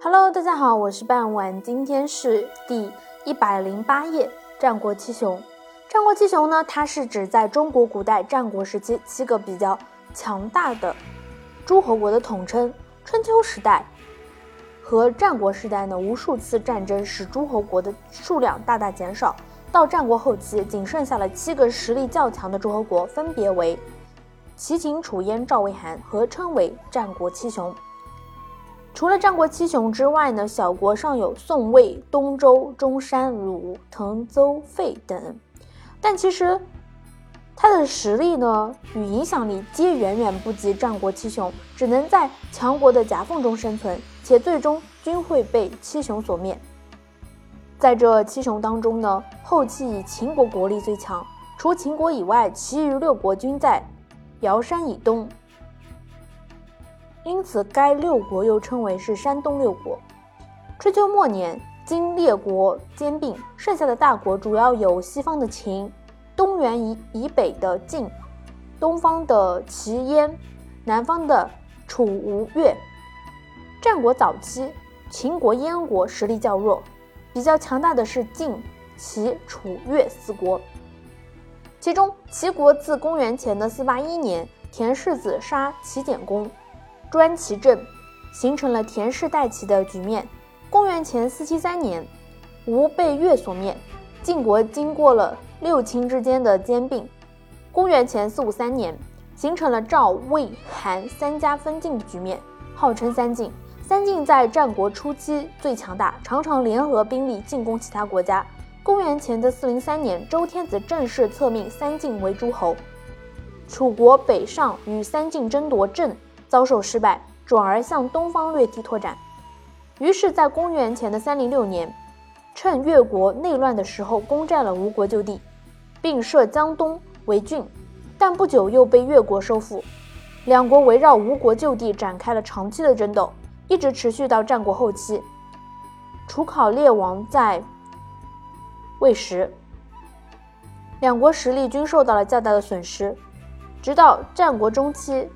Hello，大家好，我是半晚，今天是第一百零八页。战国七雄，战国七雄呢，它是指在中国古代战国时期七个比较强大的诸侯国的统称。春秋时代和战国时代呢，无数次战争使诸侯国的数量大大减少。到战国后期，仅剩下了七个实力较强的诸侯国，分别为齐、秦、楚、燕、赵、魏、韩，合称为战国七雄。除了战国七雄之外呢，小国尚有宋、魏、东周、中山、鲁、滕、邹、费等，但其实他的实力呢与影响力皆远远不及战国七雄，只能在强国的夹缝中生存，且最终均会被七雄所灭。在这七雄当中呢，后期以秦国国力最强，除秦国以外，其余六国均在尧山以东。因此，该六国又称为是山东六国。春秋末年，经列国兼并，剩下的大国主要有西方的秦、东原以以北的晋、东方的齐燕、南方的楚吴越。战国早期，秦国、燕国实力较弱，比较强大的是晋、齐、楚、越四国。其中，齐国自公元前的四八一年，田氏子杀齐简公。专齐政，形成了田氏代齐的局面。公元前四七三年，吴被越所灭。晋国经过了六卿之间的兼并，公元前四五三年，形成了赵、魏、韩三家分晋的局面，号称三晋。三晋在战国初期最强大，常常联合兵力进攻其他国家。公元前的四零三年，周天子正式册命三晋为诸侯。楚国北上与三晋争夺郑。遭受失败，转而向东方略地拓展。于是，在公元前的三零六年，趁越国内乱的时候，攻占了吴国旧地，并设江东为郡。但不久又被越国收复，两国围绕吴国旧地展开了长期的争斗，一直持续到战国后期。楚考烈王在魏时，两国实力均受到了较大的损失。直到战国中期。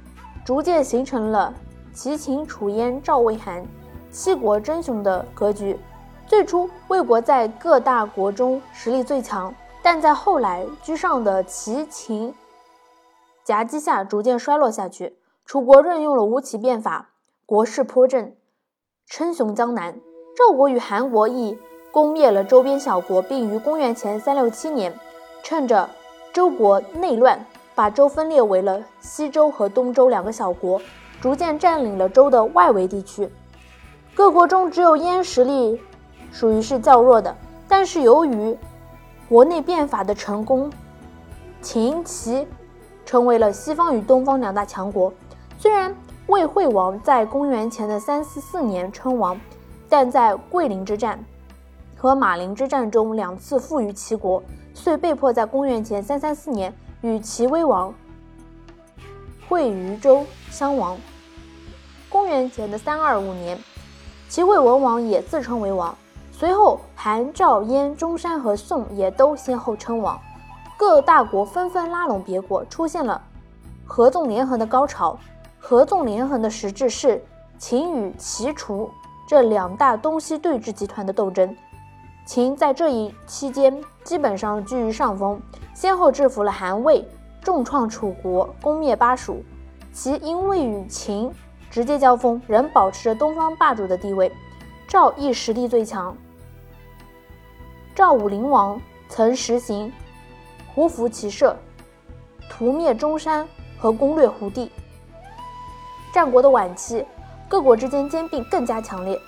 逐渐形成了齐、秦、楚、燕、赵、魏、韩七国争雄的格局。最初，魏国在各大国中实力最强，但在后来居上的齐、秦夹击下，逐渐衰落下去。楚国任用了吴起变法，国势颇振，称雄江南。赵国与韩国亦攻灭了周边小国，并于公元前三六七年，趁着周国内乱。把周分裂为了西周和东周两个小国，逐渐占领了周的外围地区。各国中只有燕实力属于是较弱的，但是由于国内变法的成功，秦齐成为了西方与东方两大强国。虽然魏惠王在公元前的三四四年称王，但在桂林之战和马陵之战中两次负于齐国，遂被迫在公元前三三四年。与齐威王会于州相王。公元前的三二五年，齐惠文王也自称为王。随后，韩、赵、燕、中山和宋也都先后称王。各大国纷纷拉拢别国，出现了合纵连横的高潮。合纵连横的实质是秦与齐、楚这两大东西对峙集团的斗争。秦在这一期间基本上居于上风。先后制服了韩魏，重创楚国，攻灭巴蜀。其因为与秦直接交锋，仍保持着东方霸主的地位。赵亦实力最强。赵武灵王曾实行胡服骑射，屠灭中山和攻略胡地。战国的晚期，各国之间兼并更加强烈。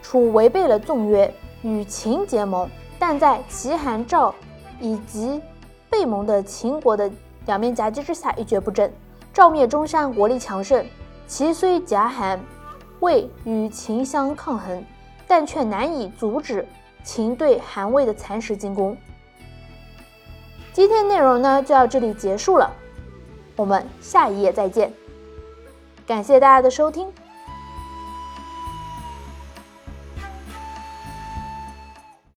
楚违背了纵约，与秦结盟，但在齐、韩、赵。以及被蒙的秦国的两面夹击之下，一蹶不振。赵灭中山，国力强盛，齐虽夹韩魏与秦相抗衡，但却难以阻止秦对韩魏的蚕食进攻。今天内容呢就到这里结束了，我们下一页再见。感谢大家的收听。